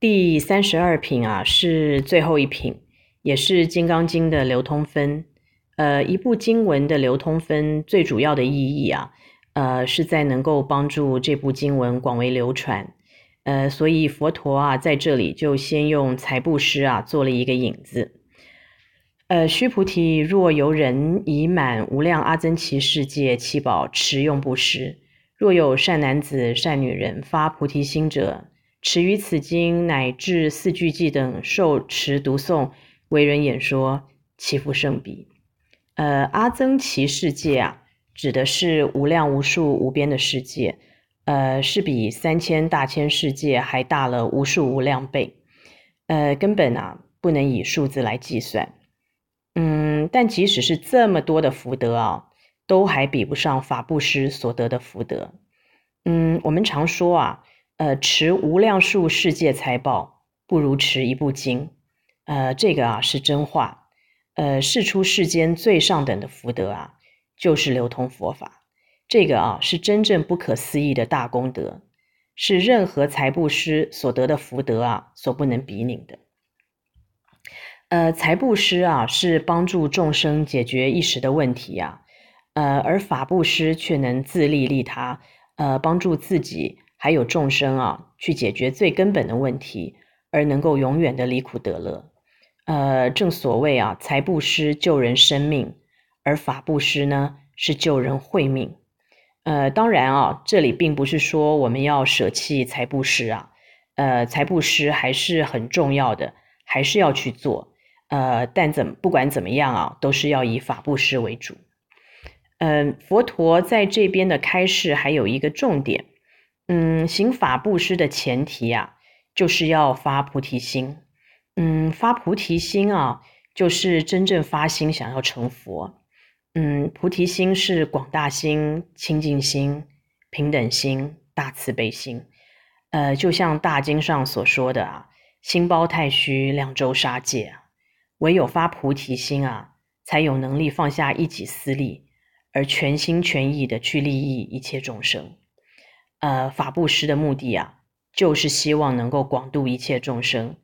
第三十二品啊，是最后一品，也是《金刚经》的流通分。呃，一部经文的流通分最主要的意义啊，呃，是在能够帮助这部经文广为流传。呃，所以佛陀啊，在这里就先用财布施啊做了一个引子。呃，须菩提，若有人以满无量阿僧祇世界七宝持用布施，若有善男子、善女人发菩提心者，持于此经乃至四句偈等受持读诵，为人演说，其福甚彼。呃，阿僧只世界啊，指的是无量无数无边的世界，呃，是比三千大千世界还大了无数无量倍，呃，根本啊不能以数字来计算。嗯，但即使是这么多的福德啊，都还比不上法布施所得的福德。嗯，我们常说啊。呃，持无量数世界财宝，不如持一部经。呃，这个啊是真话。呃，世出世间最上等的福德啊，就是流通佛法。这个啊是真正不可思议的大功德，是任何财布施所得的福德啊所不能比拟的。呃，财布施啊是帮助众生解决一时的问题啊，呃，而法布施却能自利利他，呃，帮助自己。还有众生啊，去解决最根本的问题，而能够永远的离苦得乐。呃，正所谓啊，财布施救人生命，而法布施呢是救人慧命。呃，当然啊，这里并不是说我们要舍弃财布施啊，呃，财布施还是很重要的，还是要去做。呃，但怎不管怎么样啊，都是要以法布施为主。嗯、呃，佛陀在这边的开示还有一个重点。嗯，行法布施的前提啊，就是要发菩提心。嗯，发菩提心啊，就是真正发心想要成佛。嗯，菩提心是广大心、清净心、平等心、大慈悲心。呃，就像大经上所说的啊，心包太虚，量周沙界啊，唯有发菩提心啊，才有能力放下一己私利，而全心全意的去利益一切众生。呃，法布施的目的啊，就是希望能够广度一切众生，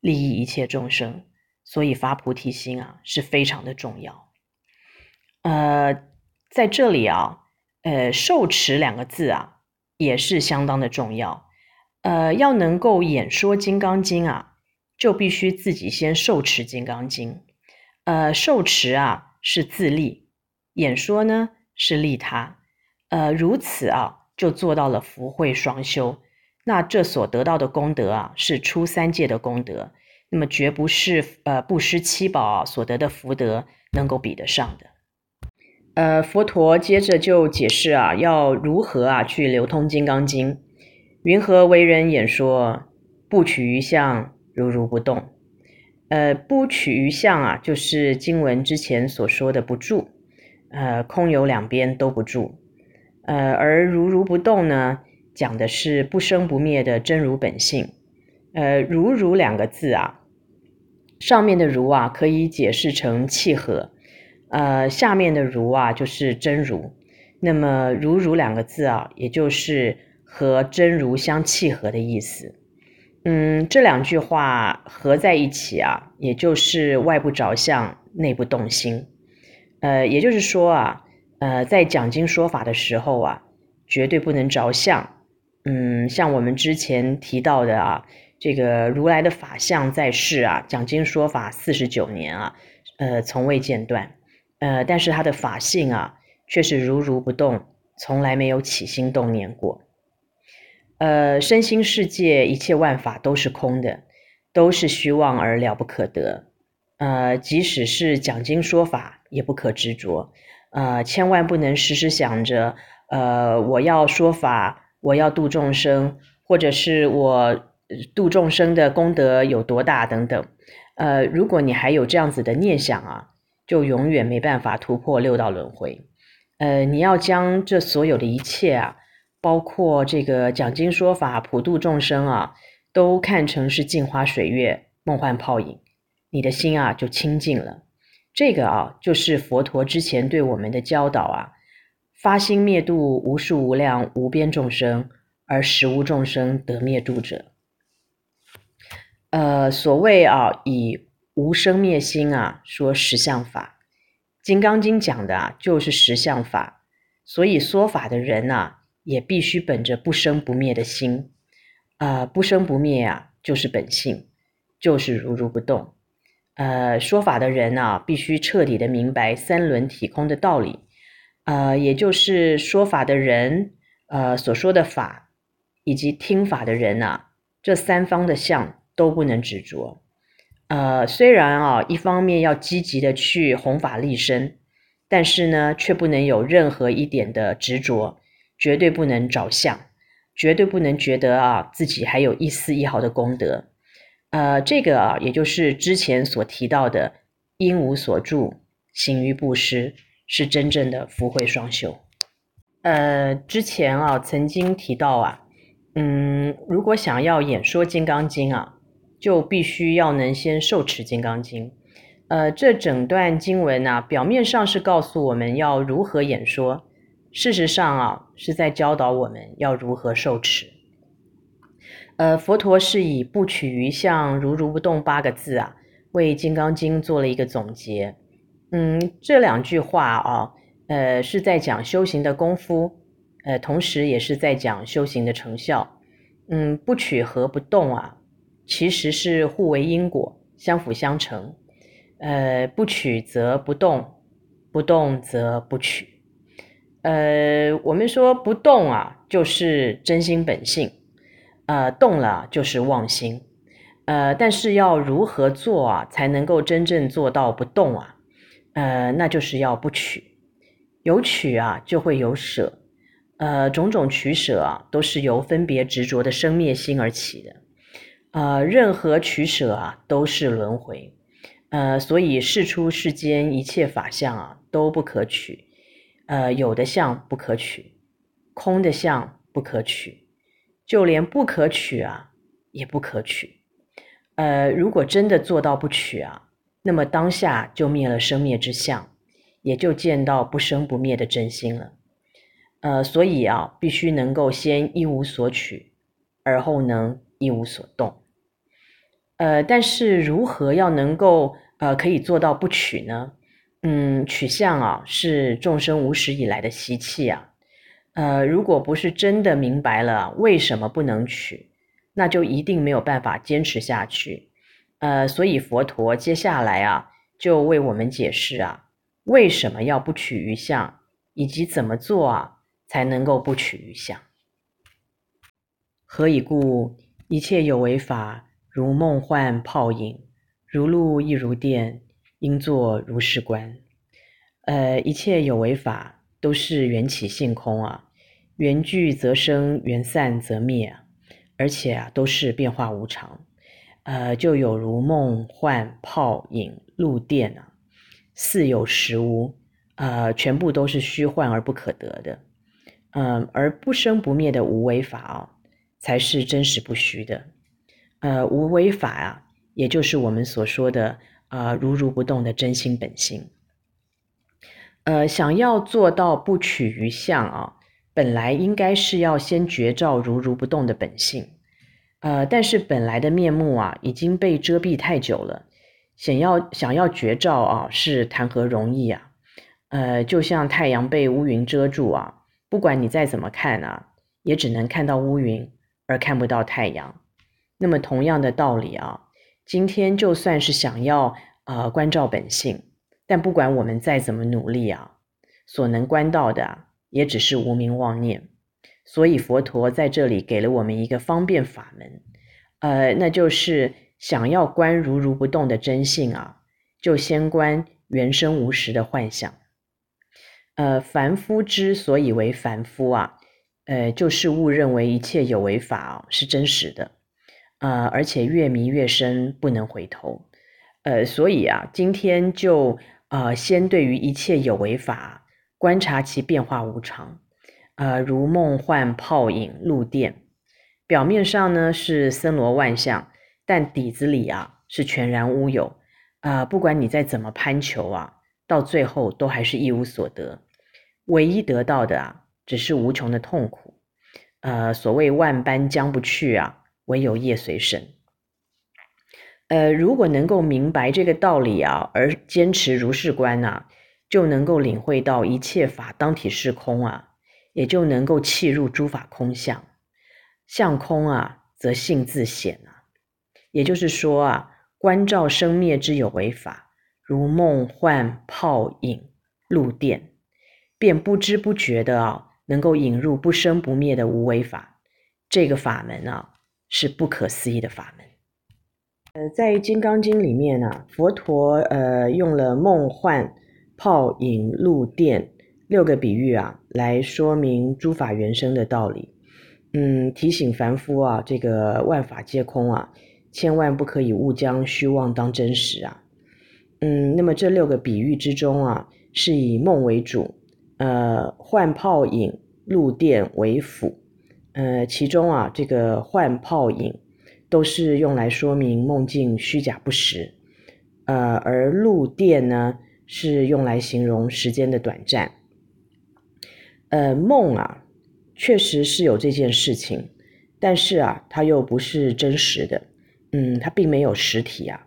利益一切众生，所以发菩提心啊是非常的重要。呃，在这里啊，呃，受持两个字啊也是相当的重要。呃，要能够演说《金刚经》啊，就必须自己先受持《金刚经》。呃，受持啊是自利，演说呢是利他。呃，如此啊。就做到了福慧双修，那这所得到的功德啊，是出三界的功德，那么绝不是呃布施七宝所得的福德能够比得上的。呃，佛陀接着就解释啊，要如何啊去流通金刚经，云何为人演说，不取于相，如如不动。呃，不取于相啊，就是经文之前所说的不住，呃，空有两边都不住。呃，而如如不动呢，讲的是不生不灭的真如本性。呃，如如两个字啊，上面的如啊可以解释成契合，呃，下面的如啊就是真如。那么如如两个字啊，也就是和真如相契合的意思。嗯，这两句话合在一起啊，也就是外部着相，内不动心。呃，也就是说啊。呃，在讲经说法的时候啊，绝对不能着相。嗯，像我们之前提到的啊，这个如来的法相在世啊，讲经说法四十九年啊，呃，从未间断。呃，但是他的法性啊，却是如如不动，从来没有起心动念过。呃，身心世界一切万法都是空的，都是虚妄而了不可得。呃，即使是讲经说法，也不可执着。呃，千万不能时时想着，呃，我要说法，我要度众生，或者是我度众生的功德有多大等等。呃，如果你还有这样子的念想啊，就永远没办法突破六道轮回。呃，你要将这所有的一切啊，包括这个讲经说法、普度众生啊，都看成是镜花水月、梦幻泡影，你的心啊就清净了。这个啊，就是佛陀之前对我们的教导啊，发心灭度无数无量无边众生，而实无众生得灭度者。呃，所谓啊，以无生灭心啊，说实相法，《金刚经》讲的啊，就是实相法，所以说法的人啊，也必须本着不生不灭的心，啊、不生不灭啊，就是本性，就是如如不动。呃，说法的人啊，必须彻底的明白三轮体空的道理，呃，也就是说法的人，呃，所说的法，以及听法的人啊，这三方的相都不能执着。呃，虽然啊，一方面要积极的去弘法利身，但是呢，却不能有任何一点的执着，绝对不能着相，绝对不能觉得啊，自己还有一丝一毫的功德。呃，这个啊，也就是之前所提到的“应无所住，行于布施”，是真正的福慧双修。呃，之前啊，曾经提到啊，嗯，如果想要演说《金刚经》啊，就必须要能先受持《金刚经》。呃，这整段经文啊，表面上是告诉我们要如何演说，事实上啊，是在教导我们要如何受持。呃，佛陀是以不取于相，如如不动八个字啊，为《金刚经》做了一个总结。嗯，这两句话啊，呃，是在讲修行的功夫，呃，同时也是在讲修行的成效。嗯，不取和不动啊，其实是互为因果，相辅相成。呃，不取则不动，不动则不取。呃，我们说不动啊，就是真心本性。呃，动了就是妄心，呃，但是要如何做啊，才能够真正做到不动啊？呃，那就是要不取，有取啊，就会有舍，呃，种种取舍啊，都是由分别执着的生灭心而起的，呃，任何取舍啊，都是轮回，呃，所以世出世间一切法相啊，都不可取，呃，有的相不可取，空的相不可取。就连不可取啊，也不可取。呃，如果真的做到不取啊，那么当下就灭了生灭之相，也就见到不生不灭的真心了。呃，所以啊，必须能够先一无所取，而后能一无所动。呃，但是如何要能够呃可以做到不取呢？嗯，取相啊，是众生无始以来的习气啊。呃，如果不是真的明白了为什么不能取，那就一定没有办法坚持下去。呃，所以佛陀接下来啊，就为我们解释啊，为什么要不取于相，以及怎么做啊，才能够不取于相。何以故？一切有为法，如梦幻泡影，如露亦如电，应作如是观。呃，一切有为法。都是缘起性空啊，缘聚则生，缘散则灭，而且啊都是变化无常，呃，就有如梦幻泡影露电啊，似有实无，呃，全部都是虚幻而不可得的，嗯、呃，而不生不灭的无为法啊，才是真实不虚的，呃，无为法啊，也就是我们所说的啊、呃，如如不动的真心本性。呃，想要做到不取于相啊，本来应该是要先觉照如如不动的本性，呃，但是本来的面目啊已经被遮蔽太久了，想要想要觉照啊，是谈何容易啊？呃，就像太阳被乌云遮住啊，不管你再怎么看啊，也只能看到乌云而看不到太阳。那么同样的道理啊，今天就算是想要呃关照本性。但不管我们再怎么努力啊，所能观到的，也只是无明妄念。所以佛陀在这里给了我们一个方便法门，呃，那就是想要观如如不动的真性啊，就先观缘生无实的幻象。呃，凡夫之所以为凡夫啊，呃，就是误认为一切有为法啊是真实的，呃，而且越迷越深，不能回头。呃，所以啊，今天就。呃，先对于一切有为法观察其变化无常，呃，如梦幻泡影露电，表面上呢是森罗万象，但底子里啊是全然乌有，啊、不管你再怎么攀求啊，到最后都还是一无所得，唯一得到的啊只是无穷的痛苦，呃，所谓万般将不去啊，唯有业随身。呃，如果能够明白这个道理啊，而坚持如是观啊，就能够领会到一切法当体是空啊，也就能够契入诸法空相。相空啊，则性自显啊。也就是说啊，观照生灭之有为法，如梦幻泡影露电，便不知不觉的啊，能够引入不生不灭的无为法。这个法门啊，是不可思议的法门。呃，在《金刚经》里面呢、佛陀呃用了梦幻泡影露电六个比喻啊，来说明诸法缘生的道理。嗯，提醒凡夫啊，这个万法皆空啊，千万不可以误将虚妄当真实啊。嗯，那么这六个比喻之中啊，是以梦为主，呃，幻泡影露电为辅，呃，其中啊，这个幻泡影都是用来说明梦境虚假不实，呃，而露电呢，是用来形容时间的短暂。呃，梦啊。确实是有这件事情，但是啊，它又不是真实的，嗯，它并没有实体啊，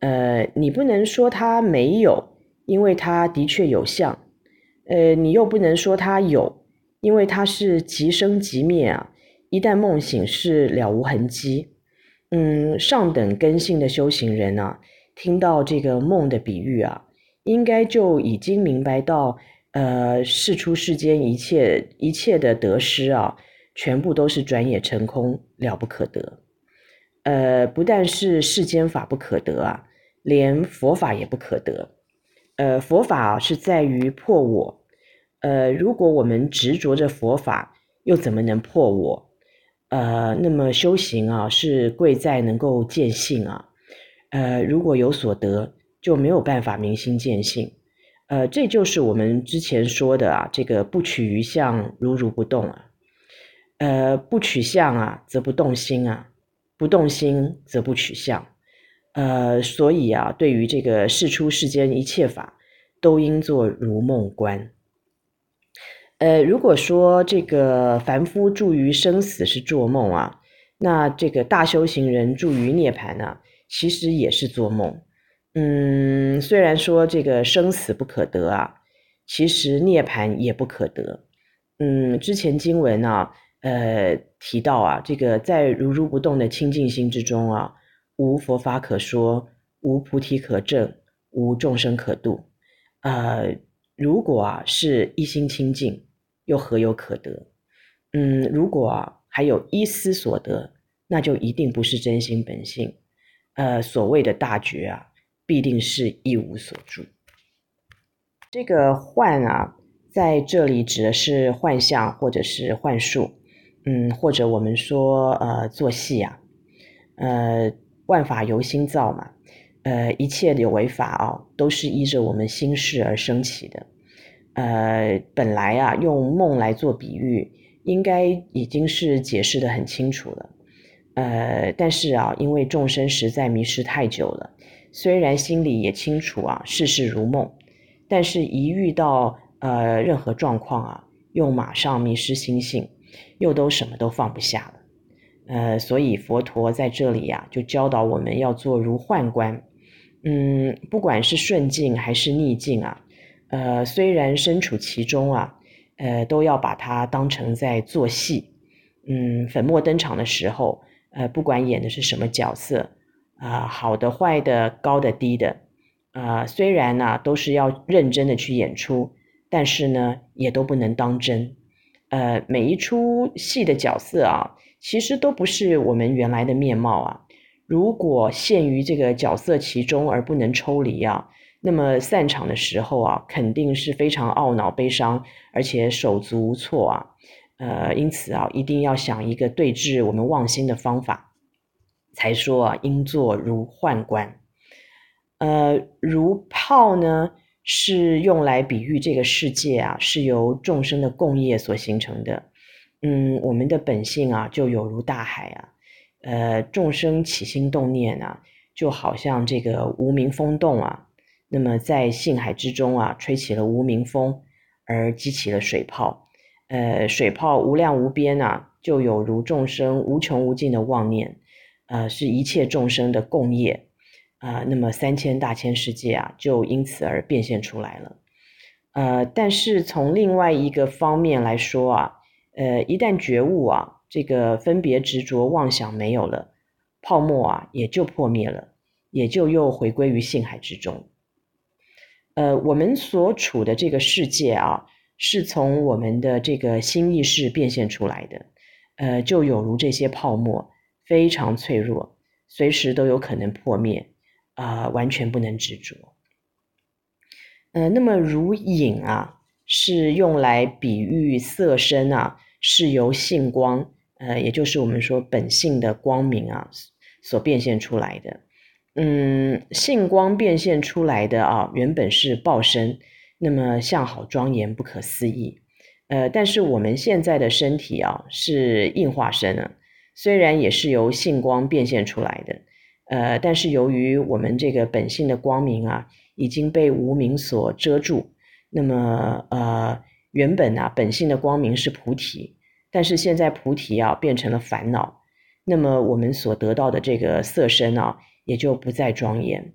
呃，你不能说它没有，因为它的确有相，呃，你又不能说它有，因为它是即生即灭啊，一旦梦醒是了无痕迹，嗯，上等根性的修行人啊，听到这个梦的比喻啊，应该就已经明白到。呃，世出世间一切一切的得失啊，全部都是转眼成空，了不可得。呃，不但是世间法不可得啊，连佛法也不可得。呃，佛法是在于破我。呃，如果我们执着着佛法，又怎么能破我？呃，那么修行啊，是贵在能够见性啊。呃，如果有所得，就没有办法明心见性。呃，这就是我们之前说的啊，这个不取于相，如如不动啊。呃，不取相啊，则不动心啊；不动心，则不取相。呃，所以啊，对于这个世出世间一切法，都应作如梦观。呃，如果说这个凡夫住于生死是做梦啊，那这个大修行人住于涅槃呢，其实也是做梦。嗯，虽然说这个生死不可得啊，其实涅槃也不可得。嗯，之前经文啊，呃提到啊，这个在如如不动的清净心之中啊，无佛法可说，无菩提可证，无众生可度。呃，如果啊是一心清净，又何有可得？嗯，如果还有一丝所得，那就一定不是真心本性。呃，所谓的大觉啊。必定是一无所住。这个幻啊，在这里指的是幻象或者是幻术，嗯，或者我们说呃做戏啊，呃万法由心造嘛，呃一切有为法啊，都是依着我们心事而生起的。呃，本来啊用梦来做比喻，应该已经是解释得很清楚了。呃，但是啊，因为众生实在迷失太久了。虽然心里也清楚啊，世事如梦，但是一遇到呃任何状况啊，又马上迷失心性，又都什么都放不下了。呃，所以佛陀在这里呀、啊，就教导我们要做如幻观。嗯，不管是顺境还是逆境啊，呃，虽然身处其中啊，呃，都要把它当成在做戏。嗯，粉墨登场的时候，呃，不管演的是什么角色。啊，好的、坏的、高的、低的，啊，虽然呢都是要认真的去演出，但是呢也都不能当真。呃，每一出戏的角色啊，其实都不是我们原来的面貌啊。如果陷于这个角色其中而不能抽离啊，那么散场的时候啊，肯定是非常懊恼、悲伤，而且手足无措啊。呃，因此啊，一定要想一个对治我们妄心的方法。才说啊，应作如幻观。呃，如泡呢，是用来比喻这个世界啊，是由众生的共业所形成的。嗯，我们的本性啊，就有如大海啊。呃，众生起心动念啊，就好像这个无名风动啊。那么在性海之中啊，吹起了无名风，而激起了水泡。呃，水泡无量无边啊，就有如众生无穷无尽的妄念。呃，是一切众生的共业，啊、那么三千大千世界啊，就因此而变现出来了。呃，但是从另外一个方面来说啊，呃，一旦觉悟啊，这个分别执着妄想没有了，泡沫啊也就破灭了，也就又回归于性海之中。呃，我们所处的这个世界啊，是从我们的这个心意识变现出来的，呃，就有如这些泡沫，非常脆弱，随时都有可能破灭，啊、完全不能执着。呃，那么如影啊，是用来比喻色身啊，是由性光，呃，也就是我们说本性的光明啊，所变现出来的。嗯，性光变现出来的啊，原本是报身，那么相好庄严，不可思议。呃，但是我们现在的身体啊，是硬化身啊，虽然也是由性光变现出来的，呃，但是由于我们这个本性的光明啊，已经被无明所遮住，那么呃，原本啊，本性的光明是菩提，但是现在菩提啊，变成了烦恼，那么我们所得到的这个色身啊。也就不再庄严，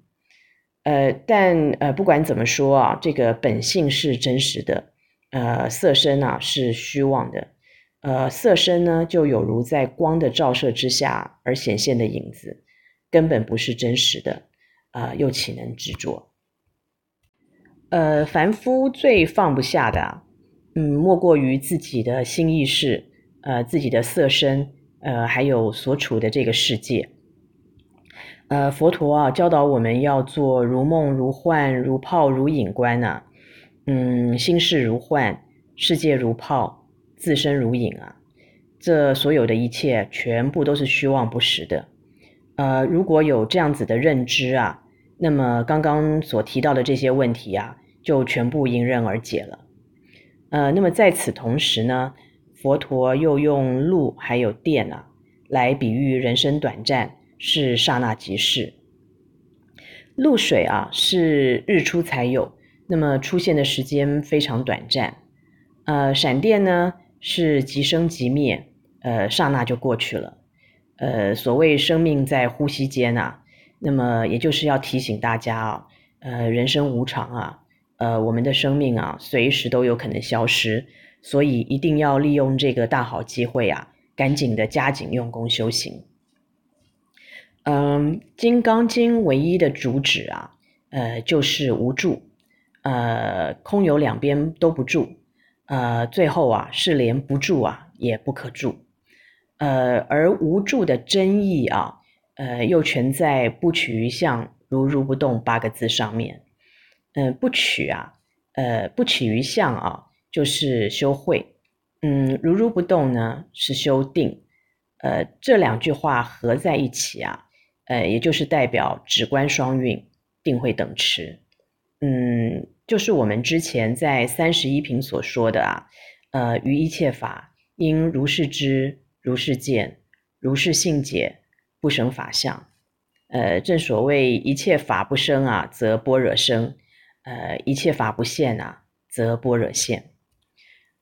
呃，但呃，不管怎么说啊，这个本性是真实的，呃，色身啊是虚妄的，呃，色身呢就有如在光的照射之下而显现的影子，根本不是真实的，呃，又岂能执着？呃，凡夫最放不下的，嗯，莫过于自己的心意识，呃，自己的色身，呃，还有所处的这个世界。呃，佛陀啊，教导我们要做如梦如幻、如泡如影观啊，嗯，心事如幻，世界如泡，自身如影啊，这所有的一切全部都是虚妄不实的。呃，如果有这样子的认知啊，那么刚刚所提到的这些问题啊，就全部迎刃而解了。呃，那么在此同时呢，佛陀又用露还有电啊，来比喻人生短暂。是刹那即逝，露水啊是日出才有，那么出现的时间非常短暂。呃，闪电呢是即生即灭，呃，刹那就过去了。呃，所谓生命在呼吸间啊，那么也就是要提醒大家啊，呃，人生无常啊，呃，我们的生命啊随时都有可能消失，所以一定要利用这个大好机会啊，赶紧的加紧用功修行。嗯，《金刚经》唯一的主旨啊，呃，就是无住，呃，空有两边都不住，呃，最后啊，是连不住啊也不可住，呃，而无住的真义啊，呃，又全在不取于相，如如不动八个字上面。嗯、呃，不取啊，呃，不取于相啊，就是修慧，嗯，如如不动呢是修定，呃，这两句话合在一起啊。呃，也就是代表止观双运，定慧等持，嗯，就是我们之前在三十一品所说的啊，呃，于一切法应如是知，如是见，如是信解，不生法相。呃，正所谓一切法不生啊，则般若生；呃，一切法不现啊，则般若现。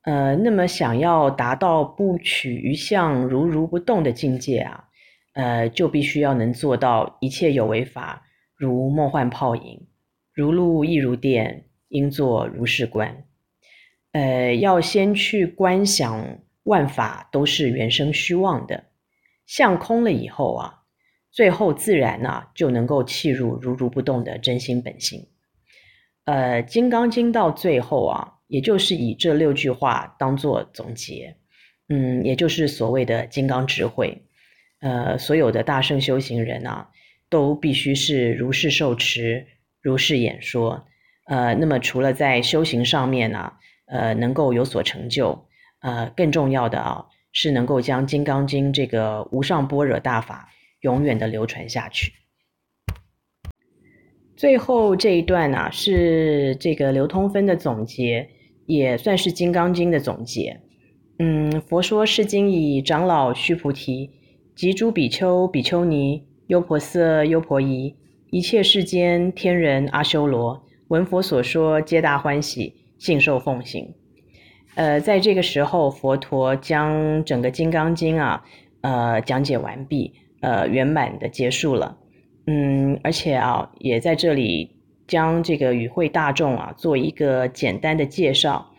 呃，那么想要达到不取于相，如如不动的境界啊。呃，就必须要能做到一切有为法如梦幻泡影，如露亦如电，应作如是观。呃，要先去观想万法都是缘生虚妄的，相空了以后啊，最后自然呢、就能够契入如如不动的真心本性。呃，《金刚经》到最后啊，也就是以这六句话当做总结，嗯，也就是所谓的金刚智慧。呃，所有的大圣修行人啊，都必须是如是受持，如是演说。呃，那么除了在修行上面呢、啊，呃，能够有所成就，呃，更重要的啊，是能够将《金刚经》这个无上般若大法永远的流传下去。最后这一段呢、是这个流通分的总结，也算是《金刚经》的总结。嗯，佛说是经以，长老须菩提。及诸比丘、比丘尼、优婆塞、优婆夷，一切世间天人阿修罗，闻佛所说，皆大欢喜，信受奉行。呃，在这个时候，佛陀将整个《金刚经》啊，呃，讲解完毕，呃，圆满的结束了。嗯，而且啊，也在这里将这个与会大众啊做一个简单的介绍。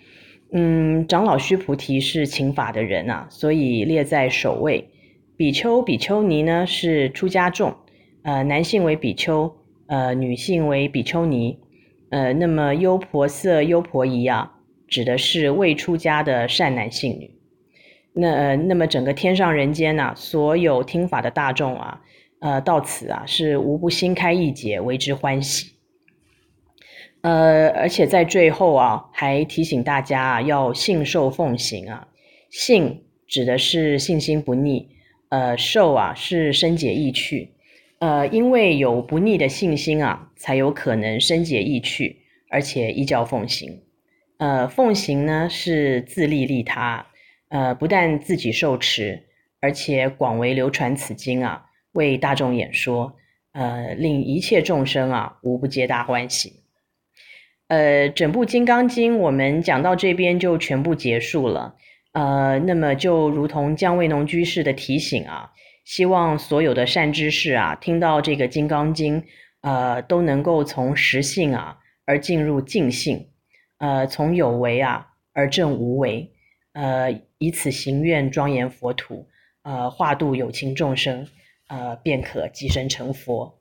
嗯，长老须菩提是请法的人啊，所以列在首位。比丘、比丘尼呢是出家众，呃，男性为比丘，呃，女性为比丘尼。呃，那么优婆塞、优婆夷啊，指的是未出家的善男信女。那呃，那么整个天上人间呐、所有听法的大众啊，呃，到此啊，是无不心开意解，为之欢喜。呃，而且在最后啊，还提醒大家啊，要信受奉行啊。信指的是信心不逆，呃，受啊是深解意趣。呃，因为有不逆的信心啊，才有可能深解意趣，而且依教奉行。呃，奉行呢是自利利他，呃，不但自己受持，而且广为流传此经啊，为大众演说，呃，令一切众生啊无不皆大欢喜。呃，整部《金刚经》我们讲到这边就全部结束了。呃，那么就如同姜维农居士的提醒啊。希望所有的善知识啊，听到这个《金刚经》，呃，都能够从实性啊而进入净性，呃，从有为啊而证无为，呃，以此行愿庄严佛土，呃，化度有情众生，呃，便可即生成佛。